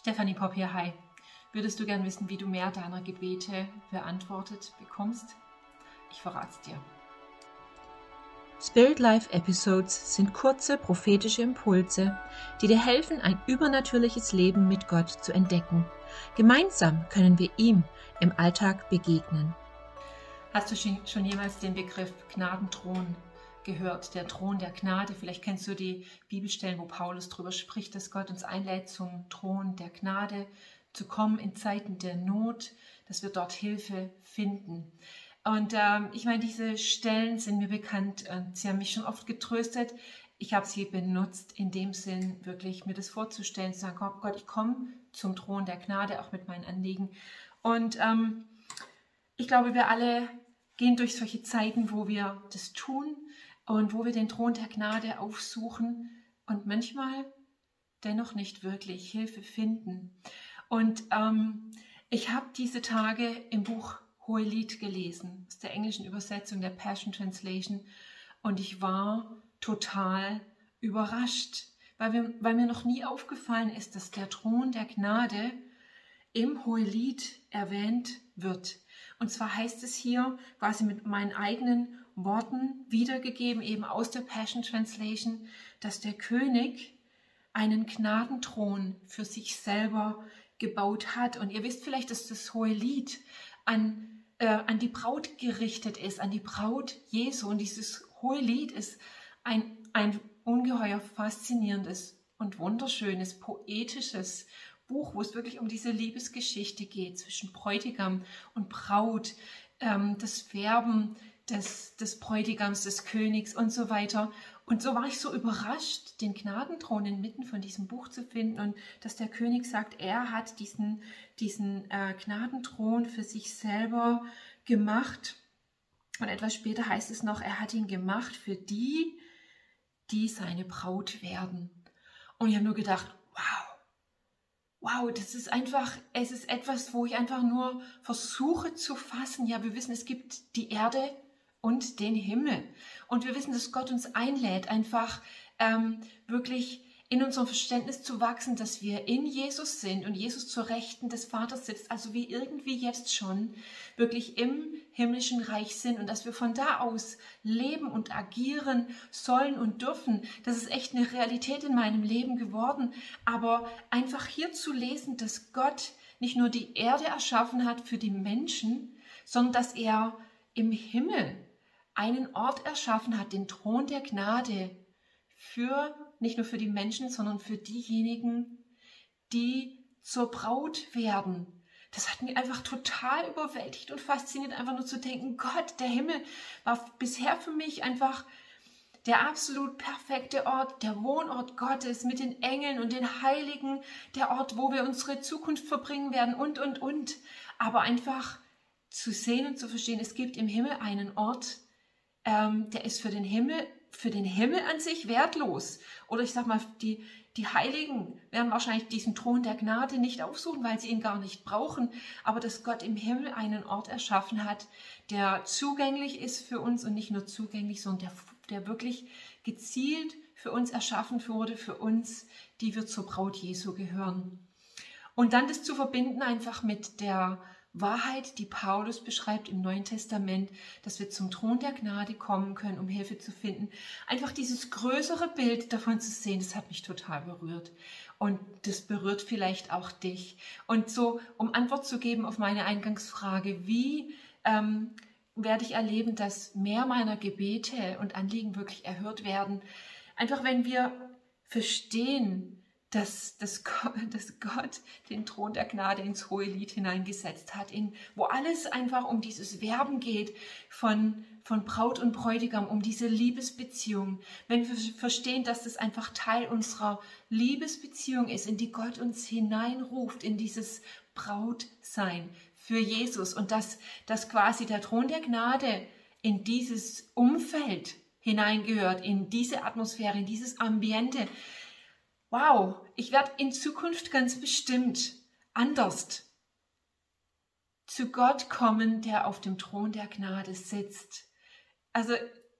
Stefanie Popp hier, hi. Würdest du gern wissen, wie du mehr deiner Gebete beantwortet bekommst? Ich verrate es dir. Spirit Life Episodes sind kurze prophetische Impulse, die dir helfen, ein übernatürliches Leben mit Gott zu entdecken. Gemeinsam können wir ihm im Alltag begegnen. Hast du schon jemals den Begriff Gnadenthron gehört, der Thron der Gnade. Vielleicht kennst du die Bibelstellen, wo Paulus darüber spricht, dass Gott uns einlädt zum Thron der Gnade zu kommen in Zeiten der Not, dass wir dort Hilfe finden. Und ähm, ich meine, diese Stellen sind mir bekannt und sie haben mich schon oft getröstet. Ich habe sie benutzt, in dem Sinn wirklich mir das vorzustellen, zu sagen, Gott, ich komme zum Thron der Gnade, auch mit meinen Anliegen. Und ähm, ich glaube, wir alle gehen durch solche Zeiten, wo wir das tun, und wo wir den Thron der Gnade aufsuchen und manchmal dennoch nicht wirklich Hilfe finden. Und ähm, ich habe diese Tage im Buch Hohelied gelesen, aus der englischen Übersetzung der Passion Translation, und ich war total überrascht, weil, wir, weil mir noch nie aufgefallen ist, dass der Thron der Gnade im Hohelied erwähnt wird. Und zwar heißt es hier quasi mit meinen eigenen Worten wiedergegeben, eben aus der Passion Translation, dass der König einen Gnadenthron für sich selber gebaut hat. Und ihr wisst vielleicht, dass das hohe Lied an, äh, an die Braut gerichtet ist, an die Braut Jesu. Und dieses hohe Lied ist ein, ein ungeheuer faszinierendes und wunderschönes, poetisches Buch, wo es wirklich um diese Liebesgeschichte geht zwischen Bräutigam und Braut, ähm, das Verben des, des Bräutigams, des Königs und so weiter. Und so war ich so überrascht, den Gnadenthron inmitten von diesem Buch zu finden und dass der König sagt, er hat diesen, diesen äh, Gnadenthron für sich selber gemacht. Und etwas später heißt es noch, er hat ihn gemacht für die, die seine Braut werden. Und ich habe nur gedacht, wow, wow, das ist einfach, es ist etwas, wo ich einfach nur versuche zu fassen. Ja, wir wissen, es gibt die Erde, und den Himmel. Und wir wissen, dass Gott uns einlädt, einfach ähm, wirklich in unserem Verständnis zu wachsen, dass wir in Jesus sind und Jesus zur Rechten des Vaters sitzt, also wie irgendwie jetzt schon wirklich im himmlischen Reich sind und dass wir von da aus leben und agieren sollen und dürfen. Das ist echt eine Realität in meinem Leben geworden. Aber einfach hier zu lesen, dass Gott nicht nur die Erde erschaffen hat für die Menschen, sondern dass er im Himmel einen Ort erschaffen hat, den Thron der Gnade, für nicht nur für die Menschen, sondern für diejenigen, die zur Braut werden. Das hat mich einfach total überwältigt und fasziniert, einfach nur zu denken, Gott, der Himmel war bisher für mich einfach der absolut perfekte Ort, der Wohnort Gottes mit den Engeln und den Heiligen, der Ort, wo wir unsere Zukunft verbringen werden und, und, und. Aber einfach zu sehen und zu verstehen, es gibt im Himmel einen Ort, ähm, der ist für den Himmel, für den Himmel an sich wertlos. Oder ich sag mal, die, die Heiligen werden wahrscheinlich diesen Thron der Gnade nicht aufsuchen, weil sie ihn gar nicht brauchen. Aber dass Gott im Himmel einen Ort erschaffen hat, der zugänglich ist für uns und nicht nur zugänglich, sondern der, der wirklich gezielt für uns erschaffen wurde, für uns, die wir zur Braut Jesu gehören. Und dann das zu verbinden einfach mit der Wahrheit, die Paulus beschreibt im Neuen Testament, dass wir zum Thron der Gnade kommen können, um Hilfe zu finden. Einfach dieses größere Bild davon zu sehen, das hat mich total berührt. Und das berührt vielleicht auch dich. Und so, um Antwort zu geben auf meine Eingangsfrage, wie ähm, werde ich erleben, dass mehr meiner Gebete und Anliegen wirklich erhört werden? Einfach wenn wir verstehen, dass, dass, Gott, dass Gott den Thron der Gnade ins hohe Lied hineingesetzt hat, in, wo alles einfach um dieses Werben geht von, von Braut und Bräutigam, um diese Liebesbeziehung. Wenn wir verstehen, dass das einfach Teil unserer Liebesbeziehung ist, in die Gott uns hineinruft, in dieses Brautsein für Jesus und dass, dass quasi der Thron der Gnade in dieses Umfeld hineingehört, in diese Atmosphäre, in dieses Ambiente, wow, ich werde in Zukunft ganz bestimmt anders zu Gott kommen, der auf dem Thron der Gnade sitzt. Also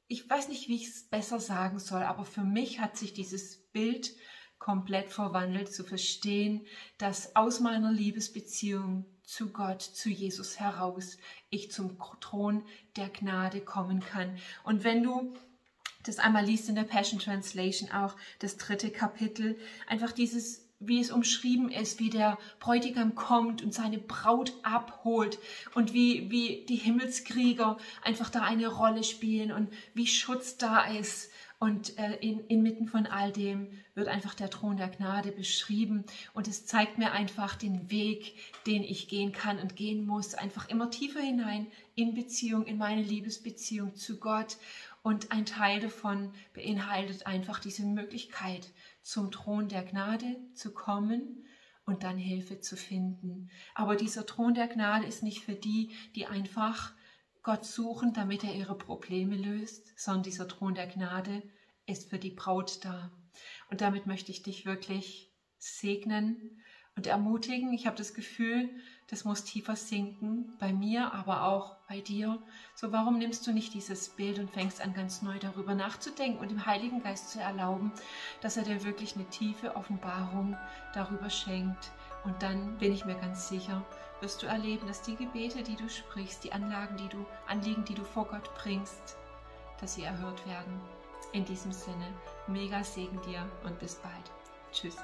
ich weiß nicht, wie ich es besser sagen soll, aber für mich hat sich dieses Bild komplett verwandelt, zu verstehen, dass aus meiner Liebesbeziehung zu Gott, zu Jesus heraus, ich zum Thron der Gnade kommen kann. Und wenn du das einmal liest in der Passion Translation auch, das dritte Kapitel, einfach dieses wie es umschrieben ist, wie der Bräutigam kommt und seine Braut abholt und wie, wie die Himmelskrieger einfach da eine Rolle spielen und wie Schutz da ist. Und äh, in, inmitten von all dem wird einfach der Thron der Gnade beschrieben. Und es zeigt mir einfach den Weg, den ich gehen kann und gehen muss. Einfach immer tiefer hinein in Beziehung, in meine Liebesbeziehung zu Gott. Und ein Teil davon beinhaltet einfach diese Möglichkeit, zum Thron der Gnade zu kommen und dann Hilfe zu finden. Aber dieser Thron der Gnade ist nicht für die, die einfach Gott suchen, damit er ihre Probleme löst, sondern dieser Thron der Gnade ist für die Braut da. Und damit möchte ich dich wirklich segnen und ermutigen. Ich habe das Gefühl, das muss tiefer sinken, bei mir, aber auch bei dir. So, warum nimmst du nicht dieses Bild und fängst an, ganz neu darüber nachzudenken und dem Heiligen Geist zu erlauben, dass er dir wirklich eine tiefe Offenbarung darüber schenkt. Und dann bin ich mir ganz sicher, wirst du erleben, dass die Gebete, die du sprichst, die Anlagen, die du, Anliegen, die du vor Gott bringst, dass sie erhört werden. In diesem Sinne, mega Segen dir und bis bald. Tschüss.